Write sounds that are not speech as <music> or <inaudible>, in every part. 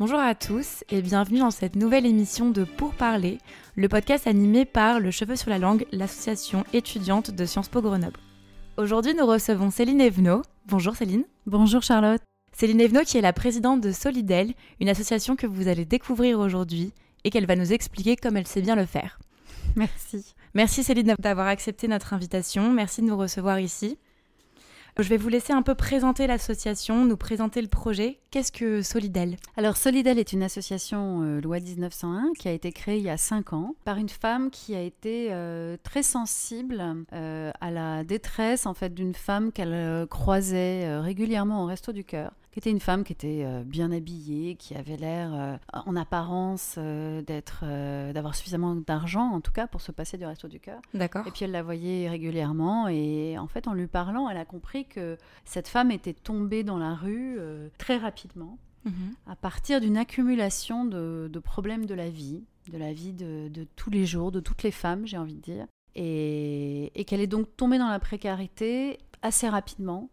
Bonjour à tous et bienvenue dans cette nouvelle émission de Pour parler, le podcast animé par Le Cheveu sur la langue, l'association étudiante de Sciences Po Grenoble. Aujourd'hui, nous recevons Céline Evenot. Bonjour Céline. Bonjour Charlotte. Céline Evenot qui est la présidente de Solidel, une association que vous allez découvrir aujourd'hui et qu'elle va nous expliquer comme elle sait bien le faire. Merci. Merci Céline d'avoir accepté notre invitation. Merci de nous recevoir ici. Je vais vous laisser un peu présenter l'association, nous présenter le projet. Qu'est-ce que Solidel? Alors Solidel est une association euh, loi 1901 qui a été créée il y a 5 ans par une femme qui a été euh, très sensible euh, à la détresse en fait d'une femme qu'elle croisait régulièrement au resto du cœur qui était une femme qui était euh, bien habillée, qui avait l'air euh, en apparence euh, d'être, d'avoir suffisamment d'argent, en tout cas, pour se passer du resto du cœur. D'accord. Et puis elle la voyait régulièrement, et en fait, en lui parlant, elle a compris que cette femme était tombée dans la rue très rapidement, mhm. à partir d'une accumulation de, problèmes de la vie, de la vie de, de tous les jours, de toutes les femmes, j'ai envie de dire. Et, et qu'elle est donc tombée dans la précarité assez rapidement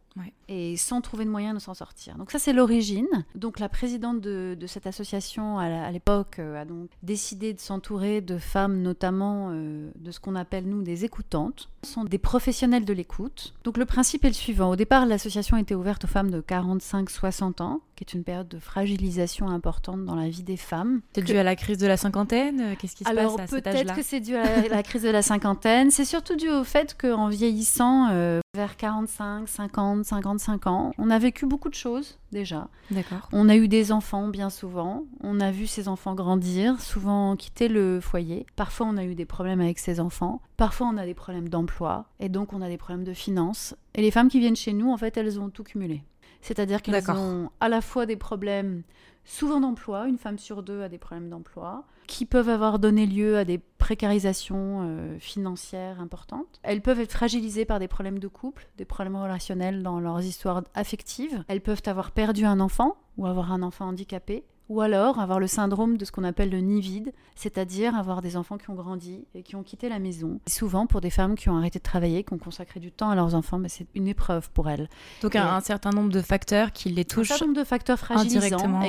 et sans trouver de moyen de s'en sortir. Donc ça c'est l'origine. Donc la présidente de, cette association à l'époque euh, a donc décidé de s'entourer de femmes notamment euh, de ce qu'on appelle nous des écoutantes. Ce sont des professionnels de l'écoute. Donc le principe est le suivant. Au départ l'association était ouverte aux femmes de 45-60 ans, qui est une période de fragilisation importante dans la vie des femmes. C'est dû à la crise de la cinquantaine euh, Qu'est-ce qui se Alors, passe à cet âge-là peut-être que c'est dû à la, crise de la cinquantaine. C'est surtout dû au fait qu'en vieillissant, vers 45, 50, 55 ans. On a vécu beaucoup de choses déjà. D'accord. On a eu des enfants bien souvent. On a vu ces enfants grandir, souvent quitter le foyer. Parfois, on a eu des problèmes avec ces enfants. Parfois, on a des problèmes d'emploi. Et donc, on a des problèmes de finances. Et les femmes qui viennent chez nous, en fait, elles ont tout cumulé. C'est-à-dire qu'elles ont à la fois des problèmes souvent d'emploi, une femme sur deux a des problèmes d'emploi, qui peuvent avoir donné lieu à des précarisations euh, financières importantes. Elles peuvent être fragilisées par des problèmes de couple, des problèmes relationnels dans leurs histoires affectives. Elles peuvent avoir perdu un enfant ou avoir un enfant handicapé ou alors avoir le syndrome de ce qu'on appelle le nid vide, c'est-à-dire avoir des enfants qui ont grandi et qui ont quitté la maison. souvent pour des femmes qui ont arrêté de travailler, qui ont consacré du temps à leurs enfants, mais c'est une épreuve pour elles. Donc un, certain nombre de facteurs qui les touchent. Un certain nombre de facteurs fragilisants, exactement.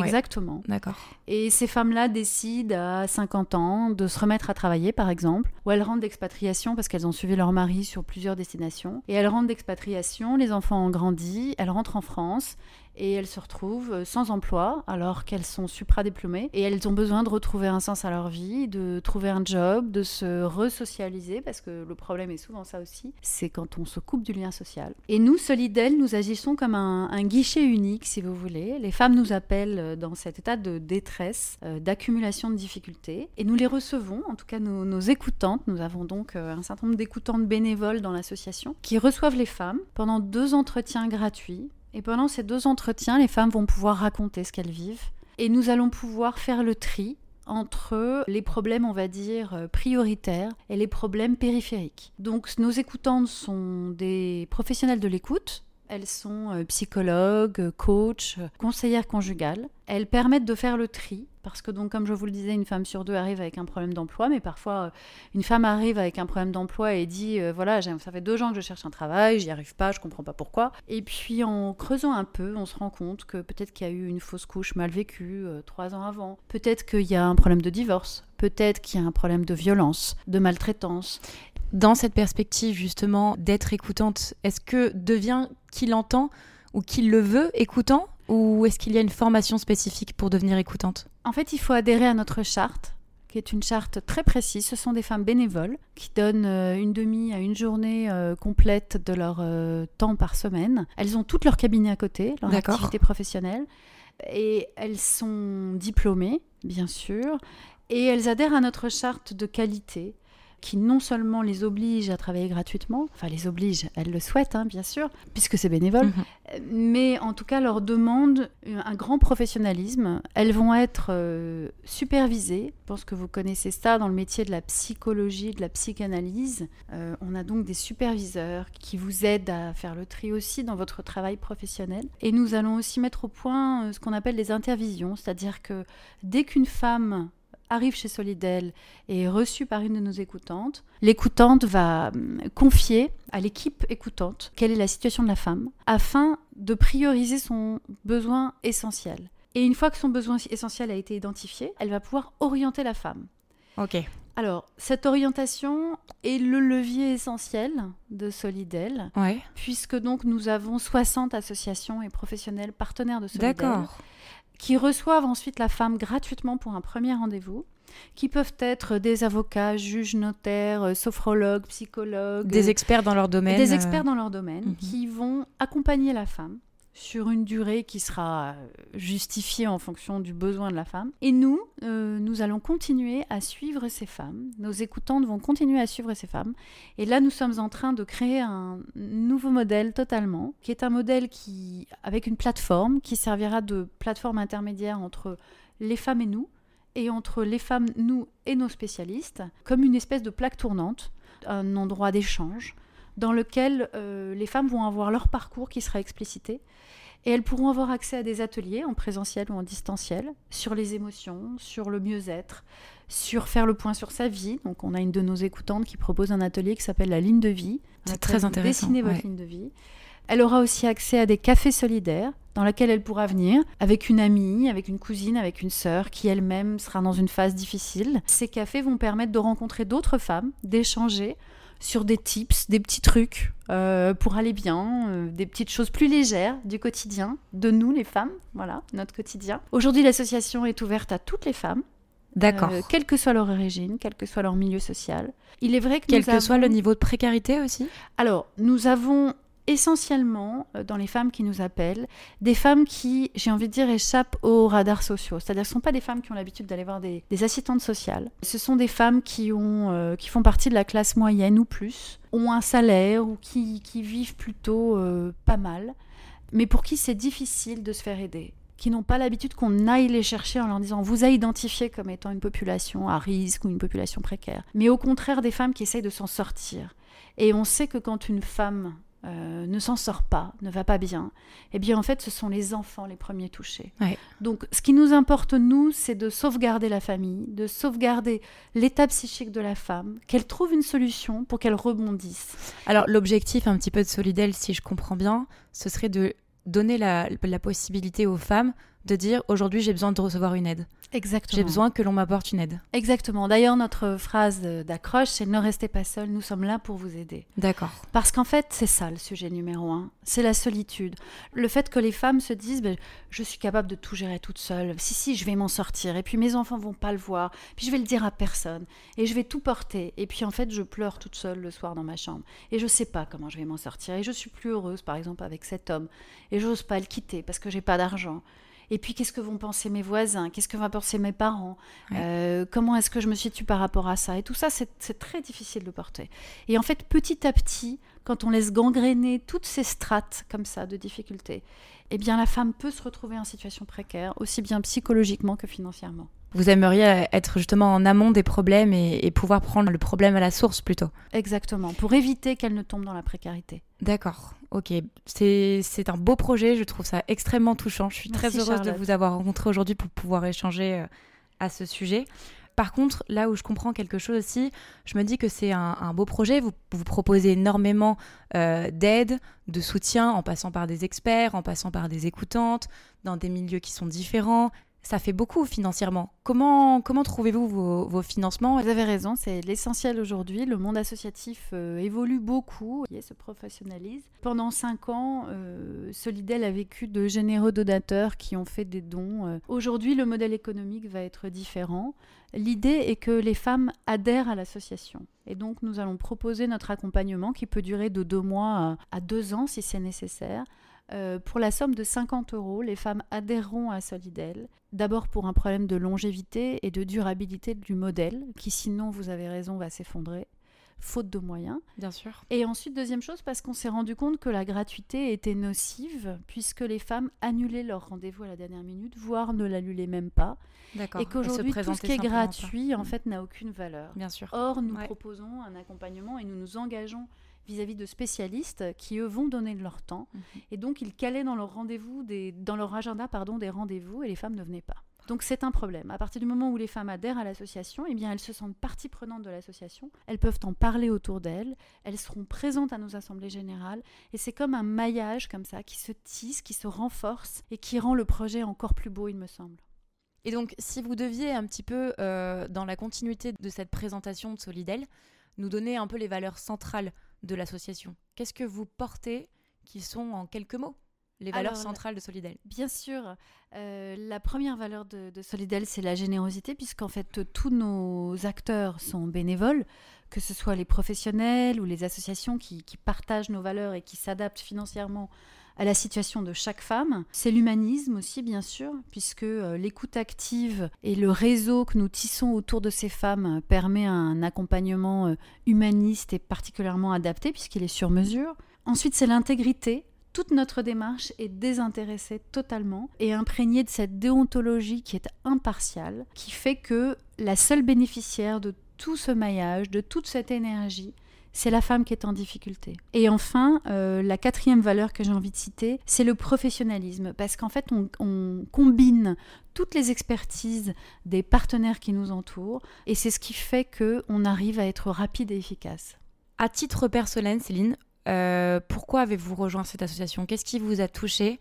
D'accord. Et ces femmes-là décident à 50 ans de se remettre à travailler, par exemple, ou elles rentrent d'expatriation parce qu'elles ont suivi leur mari sur plusieurs destinations. Et elles rentrent d'expatriation, les enfants ont grandi, elles rentrent en France et elles se retrouvent euh, sans emploi alors qu'elles sont supradiplômées et elles ont besoin de retrouver un sens à leur vie, de trouver un job, de se resocialiser parce que le problème est souvent ça aussi, c'est quand on se coupe du lien social. Et nous, Solidel, nous agissons comme un, guichet unique si vous voulez. Les femmes nous appellent euh, dans cet état de détresse, euh, d'accumulation de difficultés et nous les recevons, en tout cas nos, nos écoutantes. Nous avons donc un certain nombre d'écoutantes bénévoles dans l'association qui reçoivent les femmes pendant deux entretiens gratuits et pendant ces deux entretiens, les femmes vont pouvoir raconter ce qu'elles vivent. Et nous allons pouvoir faire le tri entre les problèmes, on va dire, prioritaires et les problèmes périphériques. Donc nos écoutantes sont des professionnels de l'écoute. Elles sont euh, psychologues, coachs, conseillères conjugales. Elles permettent de faire le tri parce que donc, comme je vous le disais, une femme sur deux arrive avec un problème d'emploi, mais parfois, euh, une femme arrive avec un problème d'emploi et dit, euh, voilà, ça fait deux ans que je cherche un travail, j'y arrive pas, je comprends pas pourquoi. Et puis, en creusant un peu, on se rend compte que peut-être qu'il y a eu une fausse couche mal vécue euh, trois ans avant, peut-être qu'il y a un problème de divorce, peut-être qu'il y a un problème de violence, de maltraitance. Dans cette perspective, justement, d'être écoutante, est-ce que devient qui l'entend ou qui le veut écoutant? Ou est-ce qu'il y a une formation spécifique pour devenir écoutante? En fait, il faut adhérer à notre charte qui est une charte très précise. Ce sont des femmes bénévoles qui donnent euh, une demi à une journée euh, complète de leur euh, temps par semaine. Elles ont toutes leur cabinet à côté, leur activité professionnelle, et elles sont diplômées, bien sûr, et elles adhèrent à notre charte de qualité qui non seulement les oblige à travailler gratuitement, enfin les oblige, elles le souhaitent hein, bien sûr, puisque c'est bénévole, mhm. mais en tout cas leur demande un grand professionnalisme. Elles vont être euh, supervisées. Je pense que vous connaissez ça dans le métier de la psychologie, de la psychanalyse. Euh, on a donc des superviseurs qui vous aident à faire le tri aussi dans votre travail professionnel. Et nous allons aussi mettre au point euh, ce qu'on appelle les intervisions, c'est-à-dire que dès qu'une femme arrive chez Solidel et est reçue par une de nos écoutantes, l'écoutante va hum, confier à l'équipe écoutante quelle est la situation de la femme afin de prioriser son besoin essentiel. Et une fois que son besoin essentiel a été identifié, elle va pouvoir orienter la femme. Ok. Alors, cette orientation est le levier essentiel de Solidel, Ouais. puisque donc nous avons 60 associations et professionnels partenaires de Solidel D'accord. Qui reçoivent ensuite la femme gratuitement pour un premier rendez-vous, qui peuvent être des avocats, juges, notaires, euh, sophrologues, psychologues, Des experts dans leur domaine. des euh, experts dans leur domaine, mhm. qui vont accompagner la femme sur une durée qui sera euh, justifiée en fonction du besoin de la femme. Et nous, euh, nous allons continuer à suivre ces femmes. Nos écoutantes vont continuer à suivre ces femmes. Et là, nous sommes en train de créer un nouveau modèle totalement, qui est un modèle qui, avec une plateforme, qui servira de plateforme intermédiaire entre les femmes et nous, et entre les femmes, nous et nos spécialistes, comme une espèce de plaque tournante, un endroit d'échange dans lequel euh, les femmes vont avoir leur parcours qui sera explicité et elles pourront avoir accès à des ateliers en présentiel ou en distanciel sur les émotions, sur le mieux-être, sur faire le point sur sa vie. Donc on a une de nos écoutantes qui propose un atelier qui s'appelle la ligne de vie. C'est très intéressant, Dessinez votre ouais. ligne de vie. Elle aura aussi accès à des cafés solidaires dans lesquels elle pourra venir avec une amie, avec une cousine, avec une sœur qui elle-même sera dans une phase difficile. Ces cafés vont permettre de rencontrer d'autres femmes, d'échanger sur des tips, des petits trucs euh, pour aller bien, euh, des petites choses plus légères du quotidien, de nous les femmes, voilà, notre quotidien. Aujourd'hui, l'association est ouverte à toutes les femmes, D'accord. euh, quelle que soit leur origine, quel que soit leur milieu social. Il est vrai que Quel nous que avons- soit le niveau de précarité aussi. alors, nous avons essentiellement, euh, dans les femmes qui nous appellent, des femmes qui, j'ai envie de dire, échappent aux radars sociaux. C'est-à-dire que ce ne sont pas des femmes qui ont l'habitude d'aller voir des, assistantes sociales. Ce sont des femmes qui, ont, euh, qui font partie de la classe moyenne ou plus, ont un salaire ou qui, qui vivent plutôt euh, pas mal, mais pour qui c'est difficile de se faire aider qui n'ont pas l'habitude qu'on aille les chercher en leur disant vous a identifié comme étant une population à risque ou une population précaire. Mais au contraire des femmes qui essayent de s'en sortir. Et on sait que quand une femme euh, ne s'en sort pas, ne va pas bien, eh bien en fait ce sont les enfants les premiers touchés. Ouais. Donc ce qui nous importe nous, c'est de sauvegarder la famille, de sauvegarder l'état psychique de la femme, qu'elle trouve une solution pour qu'elle rebondisse. Alors l'objectif un petit peu de Solidel, si je comprends bien, ce serait de donner la, la possibilité aux femmes de dire aujourd'hui j'ai besoin de recevoir une aide. Exactement. J'ai besoin que l'on m'apporte une aide. Exactement. D'ailleurs, notre phrase d'accroche, c'est ne restez pas seul, nous sommes là pour vous aider. D'accord. Parce qu'en fait, c'est ça le sujet numéro un, c'est la solitude. Le fait que les femmes se disent, ben, je suis capable de tout gérer toute seule, si, si, je vais m'en sortir, et puis mes enfants vont pas le voir, puis je vais le dire à personne, et je vais tout porter, et puis en fait, je pleure toute seule le soir dans ma chambre, et je sais pas comment je vais m'en sortir, et je suis plus heureuse, par exemple, avec cet homme, et j'ose pas le quitter parce que j'ai pas d'argent. Et puis, qu'est-ce que vont penser mes voisins? Qu'est-ce que vont penser mes parents? Ouais. Euh, Comment est-ce que je me situe par rapport à ça? Et tout ça, c'est c'est très difficile de porter. Et en fait, petit à petit, quand on laisse gangréner toutes ces strates comme ça de difficultés, eh bien, la femme peut se retrouver en situation précaire, aussi bien psychologiquement que financièrement. Vous aimeriez être justement en amont des problèmes et, et pouvoir prendre le problème à la source plutôt. Exactement, pour éviter qu'elle ne tombe dans la précarité. D'accord, ok. C'est un beau projet, je trouve ça extrêmement touchant. Je suis Merci, très heureuse de vous avoir rencontré aujourd'hui pour pouvoir échanger euh, à ce sujet. Par contre, là où je comprends quelque chose aussi, je me dis que c'est un, un beau projet. Vous, vous proposez énormément euh, d'aide, de soutien, en passant par des experts, en passant par des écoutantes, dans des milieux qui sont différents. Ça fait beaucoup financièrement. Comment, comment trouvez-vous vos, vos financements? Vous avez raison, c'est l'essentiel aujourd'hui. Le monde associatif euh, évolue beaucoup et se professionnalise. Pendant cinq ans, euh, Solidel a vécu de généreux donateurs qui ont fait des dons. Euh, Aujourd'hui, le modèle économique va être différent. L'idée est que les femmes adhèrent à l'association. Et donc, nous allons proposer notre accompagnement qui peut durer de deux mois à, à deux ans si c'est nécessaire. Euh, pour la somme de 50 euros, les femmes adhéreront à Solidel. D'abord pour un problème de longévité et de durabilité du modèle, qui sinon, vous avez raison, va s'effondrer, faute de moyens. Bien sûr. Et ensuite, deuxième chose, parce qu'on s'est rendu compte que la gratuité était nocive, puisque les femmes annulaient leur rendez-vous à la dernière minute, voire ne l'annulaient même pas. D'accord. Et qu'aujourd'hui, tout ce qui est gratuit, pas. en Mm. fait, n'a aucune valeur. Bien sûr. Or, nous Ouais. proposons un accompagnement et nous nous engageons vis-à-vis de spécialistes qui, eux, vont donner de leur temps. Mhm. Et donc, ils calaient dans leur rendez-vous, des, dans leur agenda, pardon, des rendez-vous, et les femmes ne venaient pas. Donc c'est un problème. À partir du moment où les femmes adhèrent à l'association, eh bien elles se sentent partie prenante de l'association. Elles peuvent en parler autour d'elles. Elles seront présentes à nos assemblées générales. Et c'est comme un maillage comme ça qui se tisse, qui se renforce et qui rend le projet encore plus beau, il me semble. Et donc, si vous deviez un petit peu, euh, dans la continuité de cette présentation de Solidel, nous donner un peu les valeurs centrales de l'association, qu'est-ce que vous portez qui sont en quelques mots? Les valeurs centrales de Solidel Bien sûr. Euh, la première valeur de, Solidel, c'est la générosité, puisqu'en fait, tous nos acteurs sont bénévoles, que ce soit les professionnels ou les associations qui, partagent nos valeurs et qui s'adaptent financièrement à la situation de chaque femme. C'est l'humanisme aussi, bien sûr, puisque euh, l'écoute active et le réseau que nous tissons autour de ces femmes permet un accompagnement euh, humaniste et particulièrement adapté, puisqu'il est sur mesure. Ensuite, c'est l'intégrité toute notre démarche est désintéressée totalement et imprégnée de cette déontologie qui est impartiale, qui fait que la seule bénéficiaire de tout ce maillage, de toute cette énergie, c'est la femme qui est en difficulté. Et enfin, euh, la quatrième valeur que j'ai envie de citer, c'est le professionnalisme, parce qu'en fait, on, on, combine toutes les expertises des partenaires qui nous entourent, et c'est ce qui fait qu'on arrive à être rapide et efficace. À titre personnel, Céline, euh, pourquoi avez-vous rejoint cette association? Qu'est-ce qui vous a touché?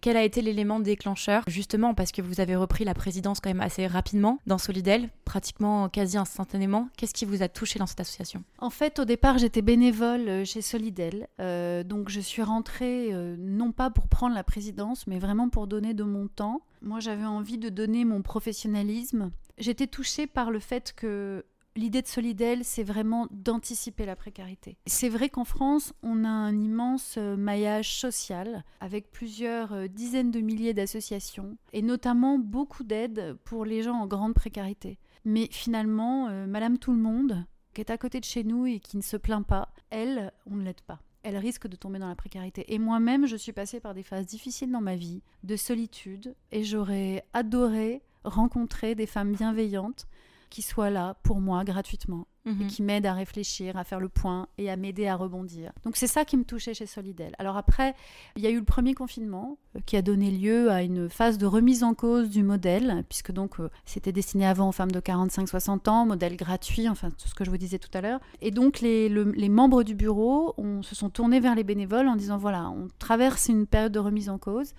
Quel a été l'élément déclencheur? Justement parce que vous avez repris la présidence quand même assez rapidement dans Solidel, pratiquement quasi instantanément. Qu'est-ce qui vous a touché dans cette association? En fait, au départ, j'étais bénévole euh, chez Solidel. Euh, donc je suis rentrée non pas pour prendre la présidence, mais vraiment pour donner de mon temps. Moi, j'avais envie de donner mon professionnalisme. J'étais touchée par le fait que L'idée de Solidel, c'est vraiment d'anticiper la précarité. C'est vrai qu'en France, on a un immense euh, maillage social avec plusieurs euh, dizaines de milliers d'associations et notamment beaucoup d'aides pour les gens en grande précarité. Mais finalement, euh, Madame Tout le Monde, qui est à côté de chez nous et qui ne se plaint pas, elle, on ne l'aide pas elle risque de tomber dans la précarité. Et moi-même, je suis passée par des phases difficiles dans ma vie, de solitude, et j'aurais adoré rencontrer des femmes bienveillantes qui soit là pour moi gratuitement et mhm. qui m'aide à réfléchir, à faire le point et à m'aider à rebondir. Donc c'est ça qui me touchait chez Solidel. Alors après, il y a eu le premier confinement euh, qui a donné lieu à une phase de remise en cause du modèle, puisque donc euh, c'était destiné avant aux femmes de 45-60 ans, modèle gratuit, enfin tout ce que je vous disais tout à l'heure. Et donc les, les membres du bureau on, se sont tournés vers les bénévoles en disant voilà, on traverse une période de remise en cause.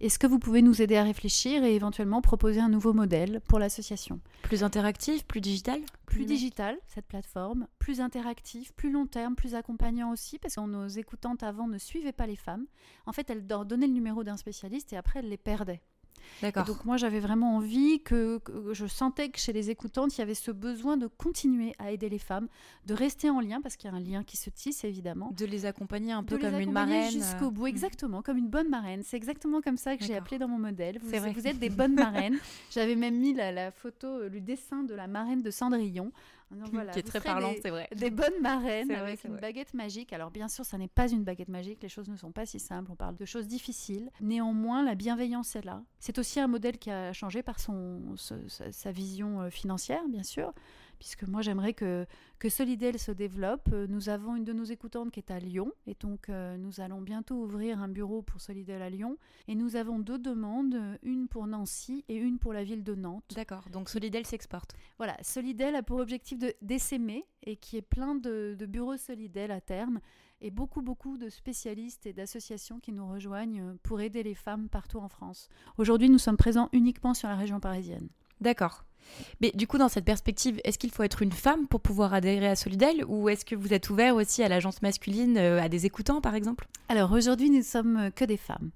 Est-ce que vous pouvez nous aider à réfléchir et éventuellement proposer un nouveau modèle pour l'association? Plus interactif, plus digital? Plus digital, cette plateforme, plus interactif, plus long terme, plus accompagnant aussi, parce que nos écoutantes avant ne suivaient pas les femmes. En fait, elles leur donnaient le numéro d'un spécialiste et après, elles les perdaient. Donc moi j'avais vraiment envie que, je sentais que chez les écoutantes il y avait ce besoin de continuer à aider les femmes, de rester en lien parce qu'il y a un lien qui se tisse évidemment, de les accompagner un peu comme une marraine jusqu'au bout, euh, exactement comme une bonne marraine. C'est exactement comme ça que j'ai appelé dans mon modèle. Vous, vous êtes des bonnes marraines. <laughs> J'avais même mis la, la, photo, le dessin de la marraine de Cendrillon <laughs> qui est très parlant, c'est vrai. Des bonnes marraines avec une baguette magique. Alors bien sûr, ça n'est pas une baguette magique, les choses ne sont pas si simples, on parle de choses difficiles. Néanmoins, la bienveillance est là. C'est aussi un modèle qui a changé par son, sa, vision euh, financière, bien sûr puisque moi j'aimerais que, que Solidel se développe. Euh, nous avons une de nos écoutantes qui est à Lyon, et donc euh, nous allons bientôt ouvrir un bureau pour Solidel à Lyon. Et nous avons deux demandes, une pour Nancy et une pour la ville de Nantes. D'accord, donc Solidel s'exporte. Voilà, Solidel a pour objectif de d'essaimer et qui est plein de, de bureaux Solidel à terme et beaucoup, beaucoup de spécialistes et d'associations qui nous rejoignent pour aider les femmes partout en France. Aujourd'hui, nous sommes présents uniquement sur la région parisienne. D'accord. Mais du coup, dans cette perspective, est-ce qu'il faut être une femme pour pouvoir adhérer à Solidel ou est-ce que vous êtes ouvert aussi à l'agence masculine, euh, à des écoutants par exemple? Alors aujourd'hui, nous sommes que des femmes.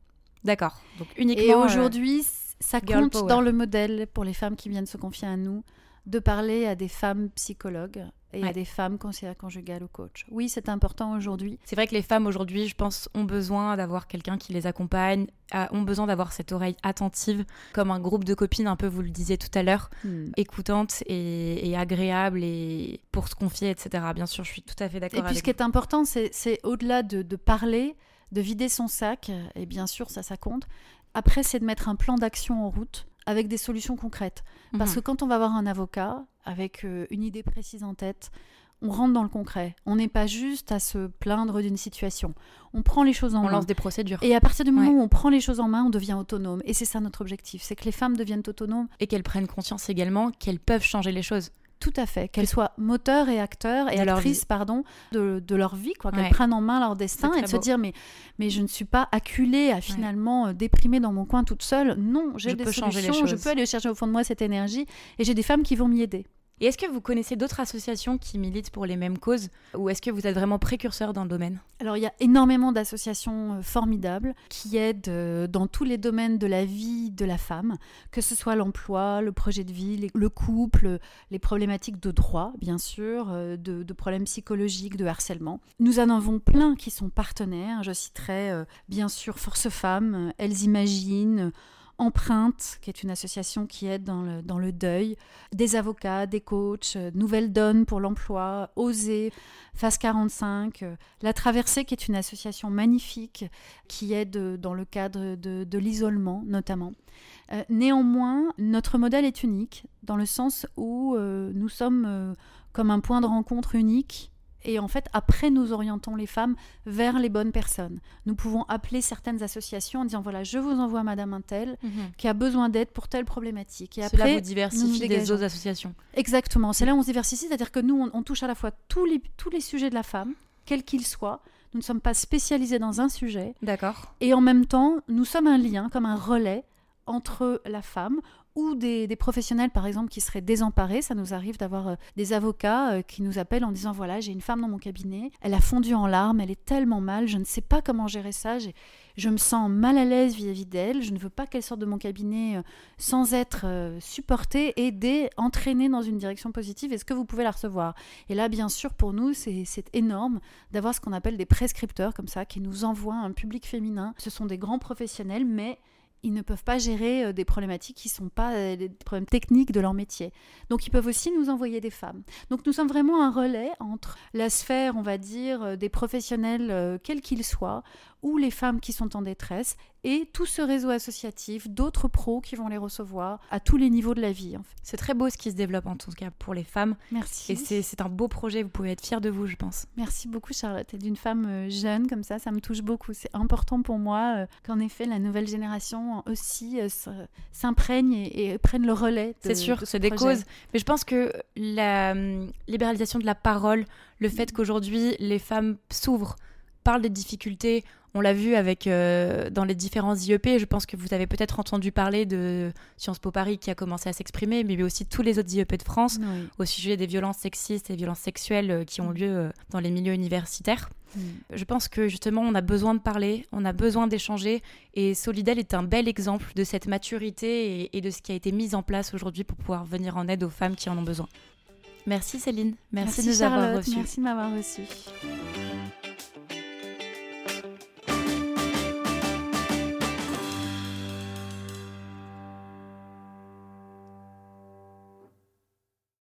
D'accord. Donc uniquement. Et euh, aujourd'hui, ça compte dans le modèle pour les femmes qui viennent se confier à nous de parler à des femmes psychologues et à des femmes conseillères conjugales ou coach. Oui, c'est important aujourd'hui. C'est vrai que les femmes aujourd'hui, je pense, ont besoin d'avoir quelqu'un qui les accompagne, ont besoin d'avoir cette oreille attentive, comme un groupe de copines, un peu, vous le disiez tout à l'heure, hmm. écoutante et, agréable et pour se confier, etc. Bien sûr, je suis tout à fait d'accord. Et puis, ce qui est important, c'est au-delà de, de parler, de vider son sac, et bien sûr, ça, ça compte. Après, c'est de mettre un plan d'action en route avec des solutions concrètes. Parce mhm. que quand on va voir un avocat avec euh, une idée précise en tête, on rentre dans le concret. On n'est pas juste à se plaindre d'une situation. On prend les choses en main. On lance des procédures. Et à partir du moment où on prend les choses en main, on devient autonome. Et c'est ça notre objectif, c'est que les femmes deviennent autonomes. Et qu'elles prennent conscience également qu'elles peuvent changer les choses. Tout à fait, qu'elles soient moteurs et acteurs et actrices pardon, de, leur vie, quoi, qu'elles prennent en main leur destin et de se dire mais, mais je ne suis pas acculée à finalement euh, déprimer dans mon coin toute seule. Non, j'ai des solutions, changer les choses. je peux aller chercher au fond de moi cette énergie et j'ai des femmes qui vont m'y aider. Et est-ce que vous connaissez d'autres associations qui militent pour les mêmes causes ou est-ce que vous êtes vraiment précurseur dans le domaine? Alors il y a énormément d'associations euh, formidables qui aident euh, dans tous les domaines de la vie de la femme, que ce soit l'emploi, le projet de vie, le couple, les problématiques de droit bien sûr, euh, de, de problèmes psychologiques, de harcèlement. Nous en avons plein qui sont partenaires. Je citerai bien sûr Force Femmes, Elles Imaginent. Empreinte, qui est une association qui aide dans le, deuil, des avocats, des coachs, euh, Nouvelle Donne pour l'emploi, Oser, Phase 45, euh, La Traversée, qui est une association magnifique qui aide euh, dans le cadre de l'isolement notamment. néanmoins, notre modèle est unique dans le sens où nous sommes comme un point de rencontre unique et en fait, après, nous orientons les femmes vers les bonnes personnes. Nous pouvons appeler certaines associations en disant voilà, je vous envoie Madame Intel mhm. qui a besoin d'aide pour telle problématique. Et après, vous diversifiez des autres associations. Exactement. C'est là où on se diversifie, c'est-à-dire que nous, on, touche à la fois tous les, tous les sujets de la femme, quels qu'ils soient. Nous ne sommes pas spécialisés dans un sujet. D'accord. Et en même temps, nous sommes un lien, comme un relais entre la femme ou des, professionnels, par exemple, qui seraient désemparés. Ça nous arrive d'avoir euh, des avocats euh, qui nous appellent en disant, voilà, j'ai une femme dans mon cabinet, elle a fondu en larmes, elle est tellement mal, je ne sais pas comment gérer ça, je me sens mal à l'aise vis-à-vis d'elle, je ne veux pas qu'elle sorte de mon cabinet euh, sans être supportée, aidée, entraînée dans une direction positive. Est-ce que vous pouvez la recevoir? Et là, bien sûr, pour nous, c'est énorme d'avoir ce qu'on appelle des prescripteurs comme ça, qui nous envoient un public féminin. Ce sont des grands professionnels, mais ils ne peuvent pas gérer euh, des problématiques qui ne sont pas euh, des problèmes techniques de leur métier. Donc ils peuvent aussi nous envoyer des femmes. Donc nous sommes vraiment un relais entre la sphère, on va dire, euh, des professionnels, quels qu'ils soient, ou les femmes qui sont en détresse, et tout ce réseau associatif d'autres pros qui vont les recevoir à tous les niveaux de la vie. C'est très beau ce qui se développe en tout cas pour les femmes. Merci. Et c'est un beau projet, vous pouvez être fiers de vous, je pense. Merci beaucoup Charlotte. Et d'une femme euh, jeune comme ça, ça me touche beaucoup. C'est important pour moi euh, qu'en effet la nouvelle génération aussi euh, s'imprègne et, prenne le relais. C'est sûr, c'est des causes. Mais je pense que la hum, libéralisation de la parole, le fait qu'aujourd'hui les femmes s'ouvrent, parlent des difficultés, on l'a vu avec euh, dans les différents IEP. Je pense que vous avez peut-être entendu parler de Sciences Po Paris qui a commencé à s'exprimer, mais aussi tous les autres IEP de France au sujet des violences sexistes et violences sexuelles euh, qui ont lieu euh, dans les milieux universitaires. Mm. Je pense que justement, on a besoin de parler, on a besoin d'échanger, et Solidel est un bel exemple de cette maturité et, et de ce qui a été mis en place aujourd'hui pour pouvoir venir en aide aux femmes qui en ont besoin. Merci Céline, merci, de nous avoir reçus. Merci de m'avoir reçu.